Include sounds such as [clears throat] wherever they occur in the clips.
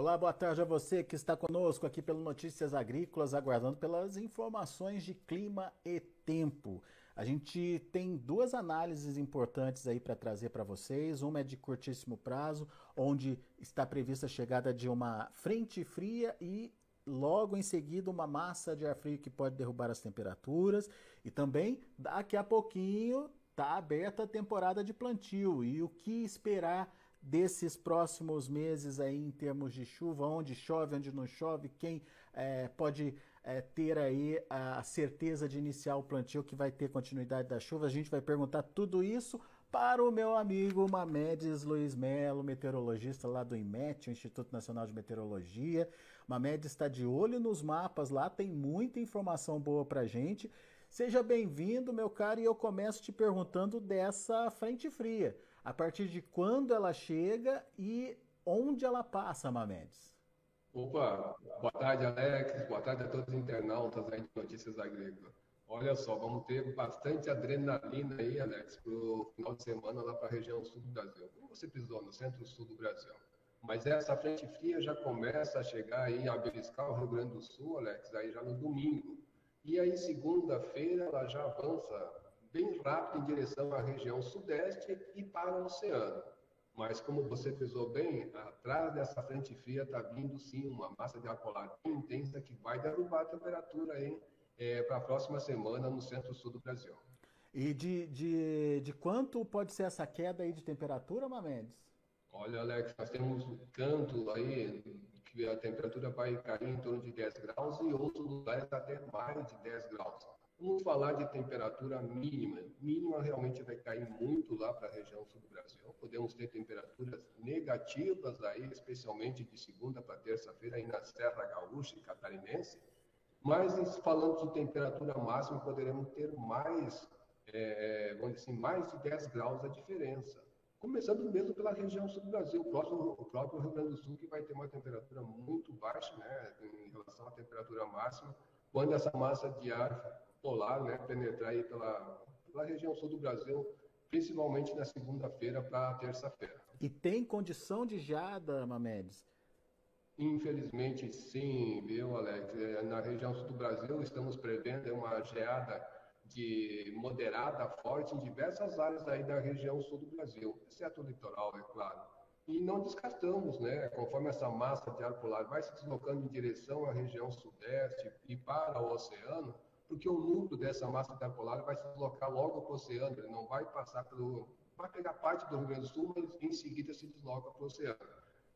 Olá, boa tarde a você que está conosco aqui pelo Notícias Agrícolas, aguardando pelas informações de clima e tempo. A gente tem duas análises importantes aí para trazer para vocês. Uma é de curtíssimo prazo, onde está prevista a chegada de uma frente fria e logo em seguida uma massa de ar frio que pode derrubar as temperaturas e também daqui a pouquinho está aberta a temporada de plantio e o que esperar desses próximos meses aí em termos de chuva, onde chove, onde não chove, quem é, pode é, ter aí a certeza de iniciar o plantio que vai ter continuidade da chuva. A gente vai perguntar tudo isso para o meu amigo Mamedes Luiz Melo, meteorologista lá do IMET, o Instituto Nacional de Meteorologia. Mamedes está de olho nos mapas lá, tem muita informação boa para gente. Seja bem-vindo, meu caro, e eu começo te perguntando dessa frente fria. A partir de quando ela chega e onde ela passa, Mamedes? Opa, boa tarde, Alex. Boa tarde a todos os internautas aí de Notícias Agrícolas. Olha só, vamos ter bastante adrenalina aí, Alex, para o final de semana lá para a região sul do Brasil. Como você pisou no centro-sul do Brasil. Mas essa frente fria já começa a chegar aí a beliscar o Rio Grande do Sul, Alex, aí já no domingo. E aí, segunda-feira, ela já avança bem rápido em direção à região sudeste e para o oceano. Mas, como você frisou bem, atrás dessa frente fria está vindo sim uma massa de ar polar bem intensa que vai derrubar a temperatura é, para a próxima semana no centro-sul do Brasil. E de, de, de quanto pode ser essa queda aí de temperatura, Mamedes? Olha, Alex, nós temos um canto aí que a temperatura vai cair em torno de 10 graus e outros lugares até mais de 10 graus. Vamos falar de temperatura mínima. Mínima realmente vai cair muito lá para a região sul do Brasil. Podemos ter temperaturas negativas aí, especialmente de segunda para terça-feira aí na Serra Gaúcha e Catarinense. Mas falando de temperatura máxima, poderemos ter mais, é, vamos dizer assim, mais de 10 graus a diferença. Começando mesmo pela região sul do Brasil, o próprio, o próprio Rio Grande do Sul, que vai ter uma temperatura muito baixa né, em relação à temperatura máxima, quando essa massa de ar polar né, penetrar aí pela, pela região sul do Brasil, principalmente na segunda-feira para terça-feira. E tem condição de geada, Mamedes? Infelizmente, sim, viu, Alex? É, na região sul do Brasil, estamos prevendo uma geada de moderada a forte em diversas áreas aí da região sul do Brasil, exceto o litoral, é claro. E não descartamos, né, conforme essa massa de ar polar vai se deslocando em direção à região sudeste e para o oceano, porque o núcleo dessa massa de ar polar vai se deslocar logo para o oceano, ele não vai passar pelo. vai pegar parte do Rio Grande do Sul, mas em seguida se desloca para o oceano.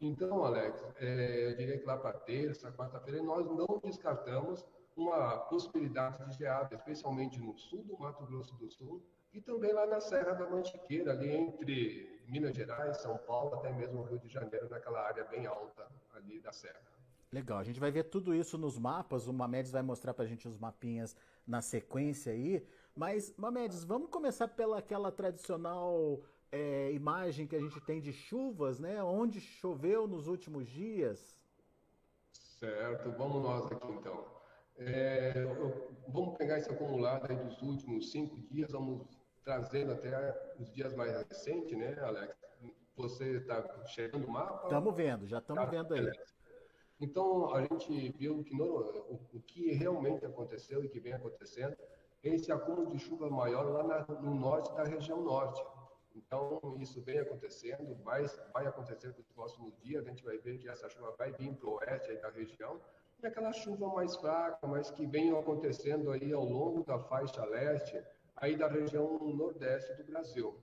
Então, Alex, é, eu diria que lá para terça, quarta-feira, nós não descartamos uma possibilidade de geada, especialmente no sul do Mato Grosso do Sul e também lá na Serra da Mantiqueira, ali entre Minas Gerais, São Paulo, até mesmo Rio de Janeiro, naquela área bem alta ali da Serra. Legal, a gente vai ver tudo isso nos mapas, o Mamedes vai mostrar para a gente os mapinhas na sequência aí, mas Mamedes, vamos começar pela aquela tradicional é, imagem que a gente tem de chuvas, né? Onde choveu nos últimos dias. Certo, vamos nós aqui então. É, vamos pegar esse acumulado aí dos últimos cinco dias, vamos trazendo até os dias mais recentes, né, Alex? Você está chegando o mapa? Estamos vendo, já estamos tá, vendo aí. Então, a gente viu que o, o, que realmente aconteceu e que vem acontecendo é esse acúmulo de chuva maior lá na, no norte da região norte. Então, isso vem acontecendo, vai, vai acontecer nos próximos dias, a gente vai ver que essa chuva vai vir para o oeste da região, e aquela chuva mais fraca, mas que vem acontecendo aí ao longo da faixa leste, aí da região nordeste do Brasil.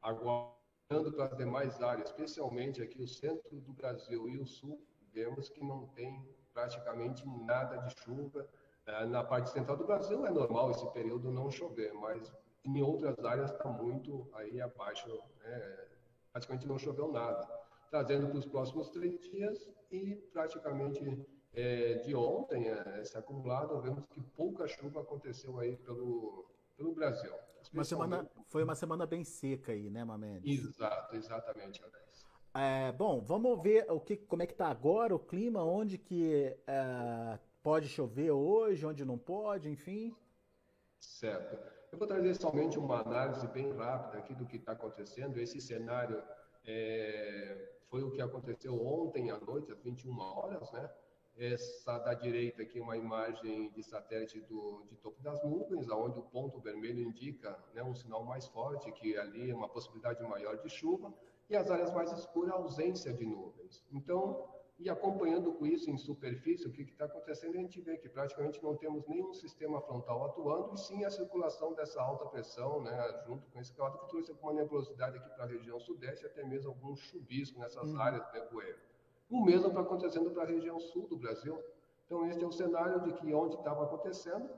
Agora, para as demais áreas, especialmente aqui o centro do Brasil e o sul, vemos que não tem praticamente nada de chuva. É, na parte central do Brasil é normal esse período não chover, mas em outras áreas está muito aí abaixo, né? praticamente não choveu nada. Trazendo para os próximos três dias e praticamente é, de ontem, é, esse acumulado, vemos que pouca chuva aconteceu aí pelo, pelo Brasil. Uma semana, foi uma semana bem seca aí, né, Mamedes? Exato, exatamente, Alex. É, bom, vamos ver o que, como é que está agora o clima, onde que é, pode chover hoje, onde não pode, enfim. Certo. Eu vou trazer somente uma análise bem rápida aqui do que está acontecendo. Esse cenário é, foi o que aconteceu ontem à noite, às 21 horas, né? Essa da direita aqui, uma imagem de satélite do, de topo das nuvens, onde o ponto vermelho indica né, um sinal mais forte, que ali é uma possibilidade maior de chuva, e as áreas mais escuras, ausência de nuvens. Então, e acompanhando com isso em superfície, o que está acontecendo, a gente vê que praticamente não temos nenhum sistema frontal atuando, e sim a circulação dessa alta pressão, né, junto com esse calor, que trouxe alguma nebulosidade aqui para a região sudeste, até mesmo algum chuvisco nessas uhum. áreas de nevoeiro. O mesmo está acontecendo para a região sul do Brasil. Então, este é o cenário de que onde estava acontecendo,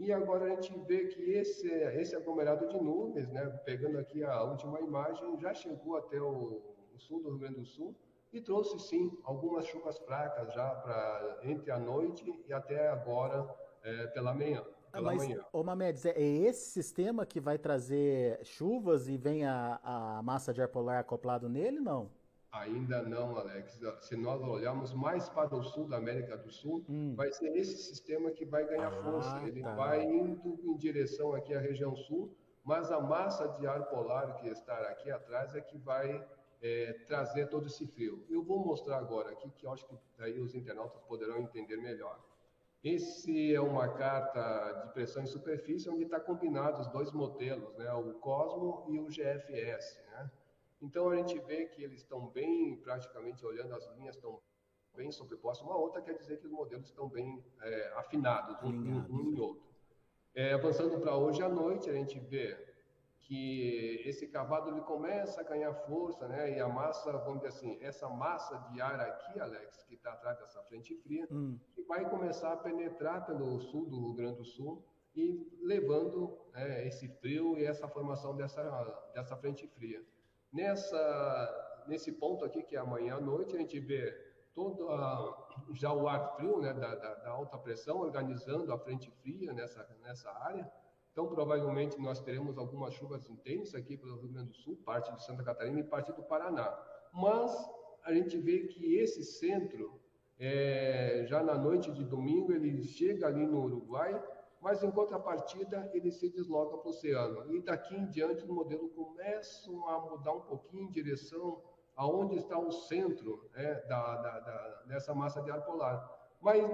e agora a gente vê que esse, esse aglomerado de nuvens, né, pegando aqui a última imagem, já chegou até o, o sul do Rio Grande do Sul, e trouxe sim algumas chuvas fracas já para entre a noite e até agora é, pela manhã. Ah, pela Mas, manhã. ô Mamedes, é esse sistema que vai trazer chuvas e vem a, a massa de ar polar acoplado nele, não? Ainda não, Alex. Se nós olharmos mais para o sul da América do Sul, hum. vai ser esse sistema que vai ganhar ah, força. Ele tá. vai indo em direção aqui à região sul, mas a massa de ar polar que está aqui atrás é que vai é, trazer todo esse frio. Eu vou mostrar agora aqui, que eu acho que daí os internautas poderão entender melhor. Esse é uma carta de pressão em superfície, onde está combinado os dois modelos, né, o Cosmo e o GFS. Né? Então a gente vê que eles estão bem, praticamente olhando as linhas estão bem sobrepostas uma outra, quer dizer que os modelos estão bem é, afinados um, um, e outro. É, avançando para hoje à noite, a gente vê que esse cavado ele começa a ganhar força, né? E a massa, vamos dizer assim, essa massa de ar aqui, Alex, que está atrás dessa frente fria, hum. que vai começar a penetrar pelo sul do Rio Grande do Sul e levando né, esse frio e essa formação dessa, dessa frente fria. Nessa, nesse ponto aqui, que é amanhã à noite, a gente vê todo a, já o ar frio né, da, da, da alta pressão organizando a frente fria nessa, nessa área, então, provavelmente, nós teremos algumas chuvas intensas aqui pelo Rio Grande do Sul, parte de Santa Catarina e parte do Paraná. Mas a gente vê que esse centro, é, já na noite de domingo, ele chega ali no Uruguai, mas em contrapartida ele se desloca para o oceano. E daqui em diante o modelo começa a mudar um pouquinho em direção aonde está o centro né, da, da, da, dessa massa de ar polar. Mas,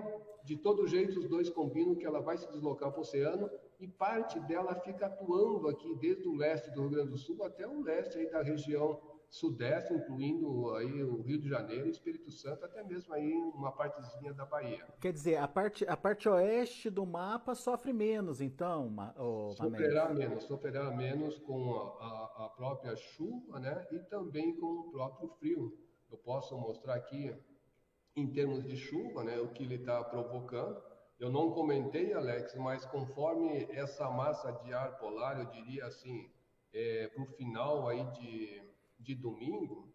de todo jeito, os dois combinam que ela vai se deslocar para o oceano e parte dela fica atuando aqui desde o leste do Rio Grande do Sul até o leste aí da região sudeste, incluindo aí o Rio de Janeiro, Espírito Santo, até mesmo aí uma partezinha da Bahia. Quer dizer, a parte, a parte oeste do mapa sofre menos, então, o Sofrerá menos, sofrerá menos com a, a, própria chuva, né, e também com o próprio frio. Eu posso mostrar aqui, em termos de chuva, né, o que ele está provocando. Eu não comentei, Alex, mas conforme essa massa de ar polar, eu diria assim, é, para o final aí de, de domingo,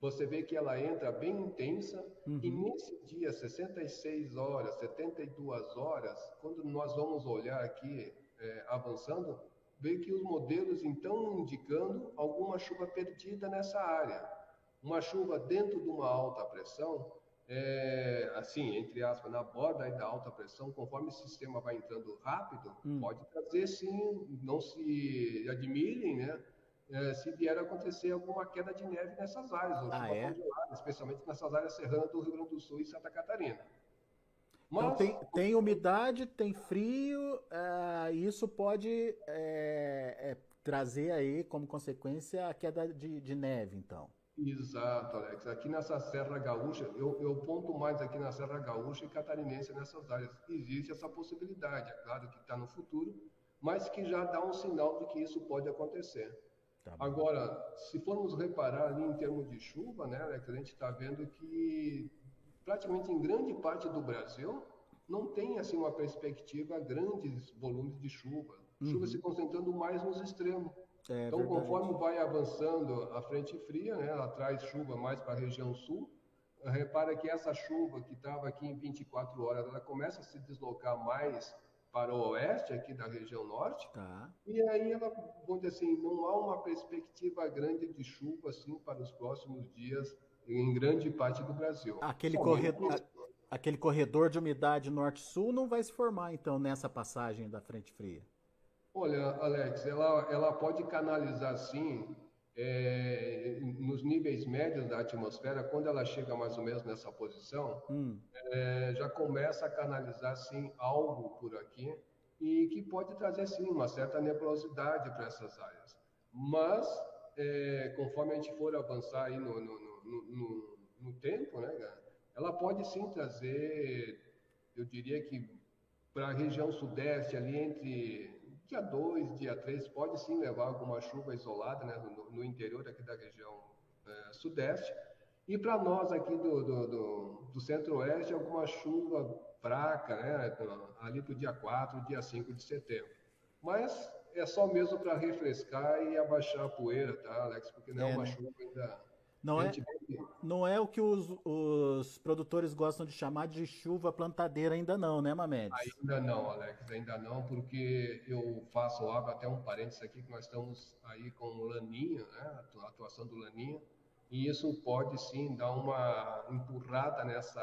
você vê que ela entra bem intensa uhum. e nesse dia, 66 horas, 72 horas, quando nós vamos olhar aqui é, avançando, vê que os modelos então indicando alguma chuva perdida nessa área. Uma chuva dentro de uma alta pressão é, assim, entre aspas, na borda da alta pressão, conforme o sistema vai entrando rápido, hum. pode trazer sim, não se admirem, né? É, se vier a acontecer alguma queda de neve nessas áreas, ou ah, é? congelada, especialmente nessas áreas serranas do Rio Grande do Sul e Santa Catarina. Então, Mas, então tem, tem umidade, tem frio, uh, isso pode é, é, trazer aí como consequência a queda de, de neve, então. Exato, Alex. Aqui nessa Serra Gaúcha, eu, eu ponto mais aqui na Serra Gaúcha e catarinense nessas áreas. Existe essa possibilidade, é claro que está no futuro, mas que já dá um sinal de que isso pode acontecer. Tá Agora, se formos reparar ali em termos de chuva, né, Alex, a gente está vendo que praticamente em grande parte do Brasil não tem assim uma perspectiva grandes volumes de chuva. Chuva uhum. se concentrando mais nos extremos. É, então, verdade. conforme vai avançando a frente fria, né, ela traz chuva mais para a região sul. Repara que essa chuva que estava aqui em 24 horas, ela começa a se deslocar mais para o oeste, aqui da região norte. Tá. E aí ela, vamos dizer assim, não há uma perspectiva grande de chuva assim para os próximos dias em grande parte do Brasil. Aquele corredor, aquele corredor de umidade norte-sul não vai se formar então nessa passagem da frente fria. Olha, Alex, ela, ela pode canalizar sim é, nos níveis médios da atmosfera, quando ela chega mais ou menos nessa posição, hum. é, já começa a canalizar sim algo por aqui e que pode trazer sim uma certa nebulosidade para essas áreas. Mas é, conforme a gente for avançar aí no, no, no, no, no tempo, né, ela pode sim trazer, eu diria que para a região sudeste ali entre Dia 2, dia 3, pode sim levar alguma chuva isolada né, no, no interior aqui da região é, sudeste. E para nós aqui do, do, do, do centro-oeste, alguma chuva fraca, né, ali para o dia 4, dia 5 de setembro. Mas é só mesmo para refrescar e abaixar a poeira, tá, Alex? Porque não é, é uma né? chuva ainda não é, não é o que os, os produtores gostam de chamar de chuva plantadeira ainda não, né, Mamedes? Ainda não, Alex, ainda não, porque eu faço água, até um parênteses aqui, que nós estamos aí com o Laninha, né, a atuação do Laninha, e isso pode sim dar uma empurrada nessa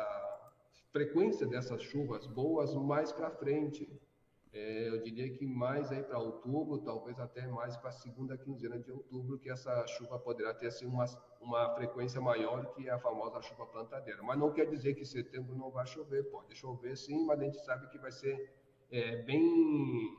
frequência dessas chuvas boas mais para frente. É, eu diria que mais aí para outubro, talvez até mais para a segunda quinzena de outubro, que essa chuva poderá ter assim, uma, uma frequência maior que a famosa chuva plantadeira. Mas não quer dizer que setembro não vai chover, pode chover sim, mas a gente sabe que vai ser é, bem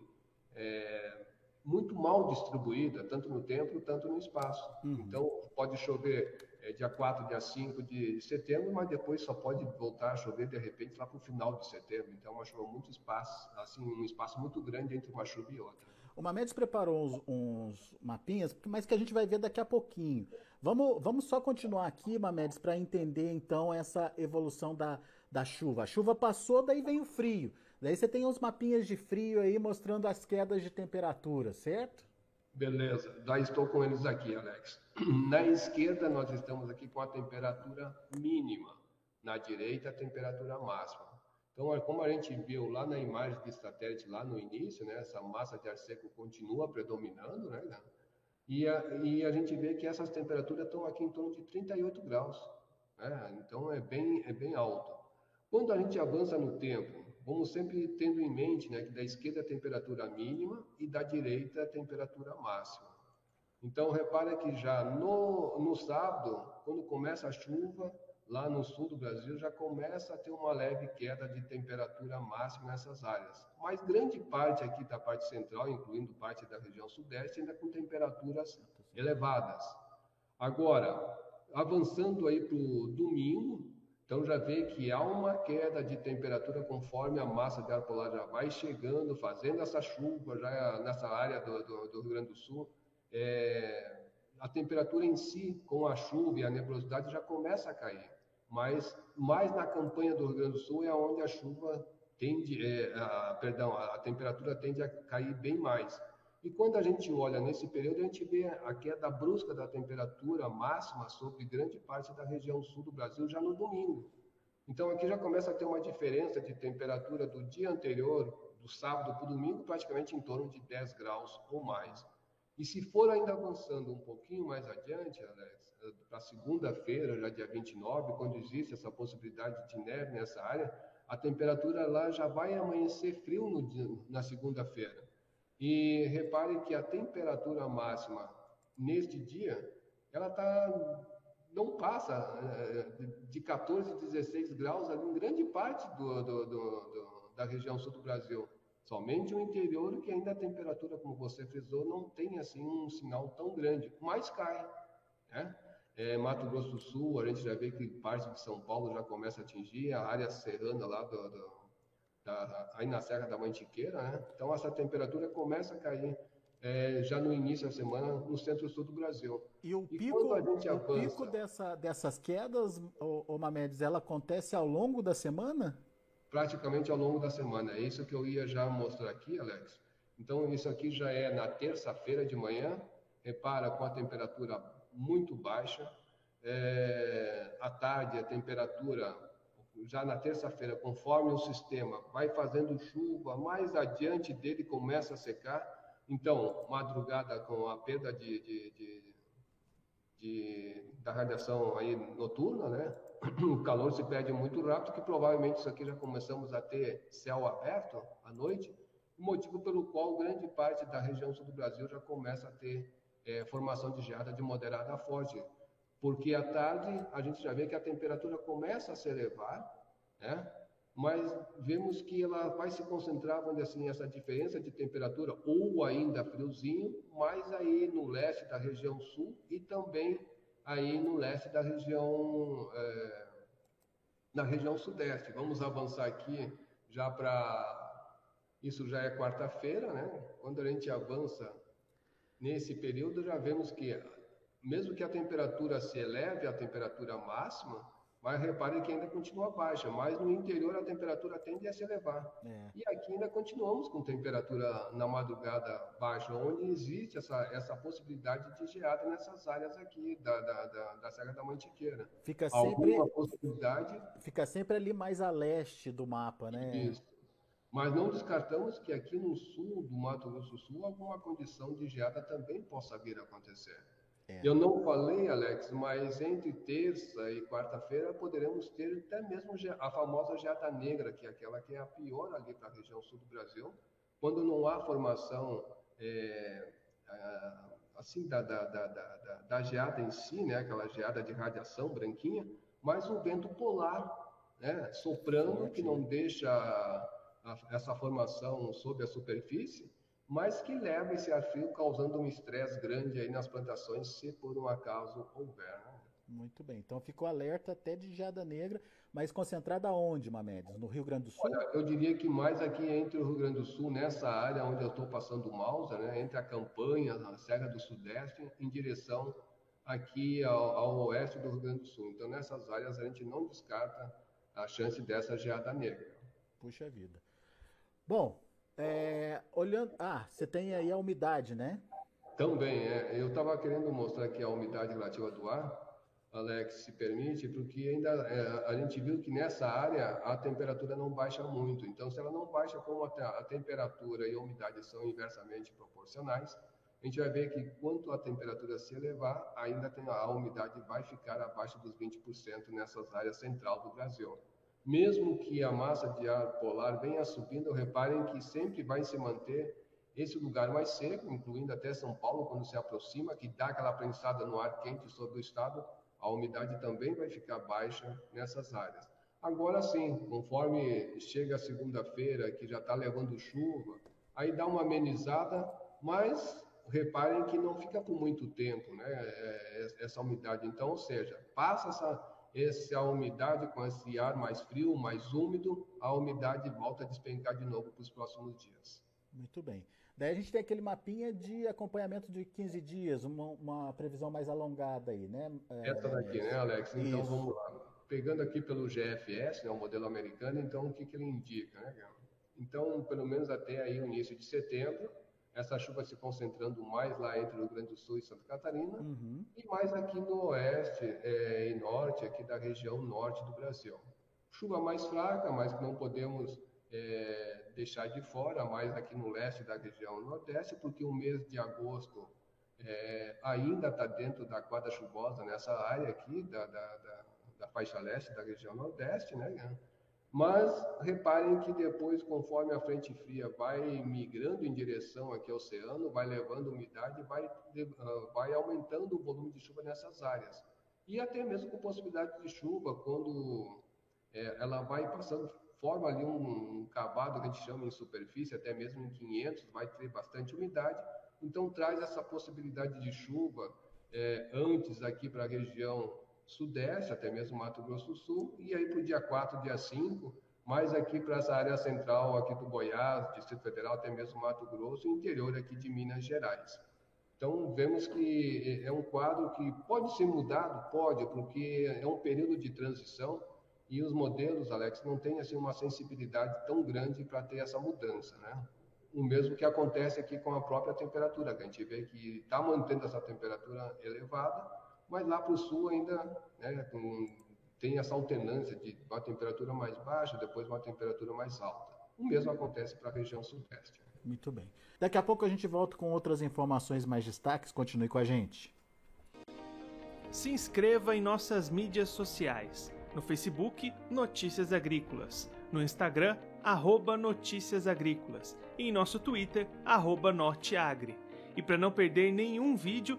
é, muito mal distribuída, tanto no tempo, tanto no espaço. Uhum. Então, pode chover é, dia 4, dia 5 de setembro, mas depois só pode voltar a chover de repente lá para o final de setembro. Então, é uma chuva muito espaço, assim, um espaço muito grande entre uma chuva e outra. O Mamedes preparou uns, uns, mapinhas, mas que a gente vai ver daqui a pouquinho. Vamos, vamos só continuar aqui, Mamedes, para entender então essa evolução da, da chuva. A chuva passou, daí vem o frio. Daí você tem uns mapinhas de frio aí mostrando as quedas de temperatura, certo? Beleza, já estou com eles aqui, Alex. [clears throat] Na esquerda, nós estamos aqui com a temperatura mínima, na direita, a temperatura máxima. Então, como a gente viu lá na imagem de satélite, lá no início, né, essa massa de ar seco continua predominando, né, e a, e a gente vê que essas temperaturas estão aqui em torno de 38 graus. Né, então, é bem, é bem alto. Quando a gente avança no tempo, vamos sempre tendo em mente né, que da esquerda a temperatura mínima e da direita a temperatura máxima. Então, repara que já no, no sábado, quando começa a chuva, lá no sul do Brasil, já começa a ter uma leve queda de temperatura máxima nessas áreas. Mas grande parte aqui da parte central, incluindo parte da região sudeste, ainda com temperaturas elevadas. Agora, avançando aí para o domingo, então já vê que há uma queda de temperatura conforme a massa de ar polar já vai chegando, fazendo essa chuva já nessa área do, do, do Rio Grande do Sul. É, a temperatura em si, com a chuva e a nebulosidade, já começa a cair. Mas mais na campanha do Rio Grande do Sul é onde a chuva tende, é, a, perdão, a, a temperatura tende a cair bem mais. E quando a gente olha nesse período, a gente vê a queda brusca da temperatura máxima sobre grande parte da região sul do Brasil já no domingo. Então aqui já começa a ter uma diferença de temperatura do dia anterior, do sábado para o domingo, praticamente em torno de 10 graus ou mais. E se for ainda avançando um pouquinho mais adiante, Alex, para segunda-feira, já dia 29, quando existe essa possibilidade de neve nessa área, a temperatura lá já vai amanhecer frio no, na segunda-feira. E repare que a temperatura máxima neste dia, ela tá, não passa eh, de 14, 16 graus ali em grande parte do, do, do, da região sul do Brasil. Somente o interior que ainda a temperatura, como você frisou, não tem assim um sinal tão grande, mas cai. Né? É, Mato Grosso do Sul, a gente já vê que parte de São Paulo já começa a atingir, a área serrana lá do, do da, aí na Serra da Mantiqueira, né? Então essa temperatura começa a cair é, já no início da semana no centro-sul do Brasil. E o pico, avança, o pico dessa, dessas quedas, o Mamedes, ela acontece ao longo da semana? Praticamente ao longo da semana. É isso que eu ia já mostrar aqui, Alex. Então isso aqui já é na terça-feira de manhã. Repara com a temperatura muito baixa. É, à tarde a temperatura já na terça-feira, conforme o sistema vai fazendo chuva, mais adiante dele começa a secar. Então, madrugada com a perda de, de, de, de da radiação aí noturna, né? O calor se perde muito rápido, que provavelmente isso aqui já começamos a ter céu aberto à noite, motivo pelo qual grande parte da região sul do Brasil já começa a ter é, formação de geada de moderada a forte, porque à tarde a gente já vê que a temperatura começa a se elevar, né? mas vemos que ela vai se concentrar, dizer assim, essa diferença de temperatura, ou ainda friozinho, mais aí no leste da região sul e também aí no leste da região, é, na região sudeste. Vamos avançar aqui já para. Isso já é quarta-feira, né? Quando a gente avança nesse período, já vemos que, mesmo que a temperatura se eleve à temperatura máxima, mas repare que ainda continua baixa, mas no interior a temperatura tende a se elevar. É. E aqui ainda continuamos com temperatura na madrugada baixa, onde existe essa, essa possibilidade de geada nessas áreas aqui da, da, da, da Serra da Mantiqueira. Fica sempre, Alguma possibilidade... Fica sempre ali mais a leste do mapa, né? Isso. Mas não descartamos que aqui no sul do Mato Grosso do Sul alguma condição de geada também possa vir a acontecer. É. Eu não falei, Alex, mas entre terça e quarta-feira poderemos ter até mesmo a famosa geada negra, que é aquela que é a pior ali para a região sul do Brasil, quando não há formação é, assim da, da, da, da, da geada em si, né, aquela geada de radiação branquinha, mas um vento polar né, soprando que não deixa a, essa formação sob a superfície mas que leva esse ar frio causando um estresse grande aí nas plantações, se por um acaso houver. Né? Muito bem, então ficou alerta até de geada negra, mas concentrada onde, Mamedes? No Rio Grande do Sul? Olha, eu diria que mais aqui entre o Rio Grande do Sul, nessa área onde eu estou passando o Mausa, né, entre a campanha, a Serra do Sudeste, em direção aqui ao, ao oeste do Rio Grande do Sul. Então, nessas áreas a gente não descarta a chance dessa geada negra. Puxa vida. Bom, é, olhando. Ah, você tem aí a umidade, né? Também, é. Eu estava querendo mostrar aqui a umidade relativa do ar, Alex, se permite, porque ainda é, a gente viu que nessa área a temperatura não baixa muito. Então, se ela não baixa como a, a temperatura e a umidade são inversamente proporcionais, a gente vai ver que quanto a temperatura se elevar, ainda tem, a umidade vai ficar abaixo dos 20% nessas áreas central do Brasil. Mesmo que a massa de ar polar venha subindo, reparem que sempre vai se manter esse lugar mais seco, incluindo até São Paulo, quando se aproxima, que dá aquela prensada no ar quente sobre o estado, a umidade também vai ficar baixa nessas áreas. Agora sim, conforme chega a segunda-feira, que já está levando chuva, aí dá uma amenizada, mas reparem que não fica por muito tempo, né? É, é, essa umidade. Então, ou seja, passa essa essa umidade com esse ar mais frio, mais úmido, a umidade volta a despencar de novo para os próximos dias. Muito bem. Daí a gente tem aquele mapinha de acompanhamento de 15 dias, uma, uma previsão mais alongada aí, né? É, Essa daqui, né, Alex? Então Isso. vamos lá. Pegando aqui pelo GFS, né, o modelo americano, então o que, que ele indica, né? Então, pelo menos até aí o início de setembro, essa chuva se concentrando mais lá entre o Rio Grande do Sul e Santa Catarina, uhum. e mais aqui no oeste é, e norte, aqui da região norte do Brasil. Chuva mais fraca, mas que não podemos é, deixar de fora, mais aqui no leste da região nordeste, porque o mês de agosto é, ainda está dentro da quadra chuvosa nessa área aqui da, da, da, da faixa leste da região nordeste, né? Mas reparem que depois, conforme a frente fria vai migrando em direção aqui ao oceano, vai levando umidade, vai, uh, vai aumentando o volume de chuva nessas áreas. E até mesmo com possibilidade de chuva, quando é, ela vai passando, forma ali um, um cavado que a gente chama em superfície, até mesmo em 500, vai ter bastante umidade. Então traz essa possibilidade de chuva é, antes aqui para a região sudeste, até mesmo Mato Grosso do Sul, e aí para o dia 4, dia 5, mais aqui para essa área central aqui do Goiás, Distrito Federal, até mesmo Mato Grosso, interior aqui de Minas Gerais. Então, vemos que é um quadro que pode ser mudado? Pode, porque é um período de transição e os modelos, Alex, não têm assim, uma sensibilidade tão grande para ter essa mudança, né? O mesmo que acontece aqui com a própria temperatura, que a gente vê que está mantendo essa temperatura elevada, mas lá para o sul ainda né, tem essa alternância de uma temperatura mais baixa, depois uma temperatura mais alta. O mesmo acontece para a região sudeste. Muito bem. Daqui a pouco a gente volta com outras informações mais destaques. Continue com a gente. Se inscreva em nossas mídias sociais. No Facebook, Notícias Agrícolas. No Instagram, arroba Notícias Agrícolas. E em nosso Twitter, arroba Norteagri E para não perder nenhum vídeo,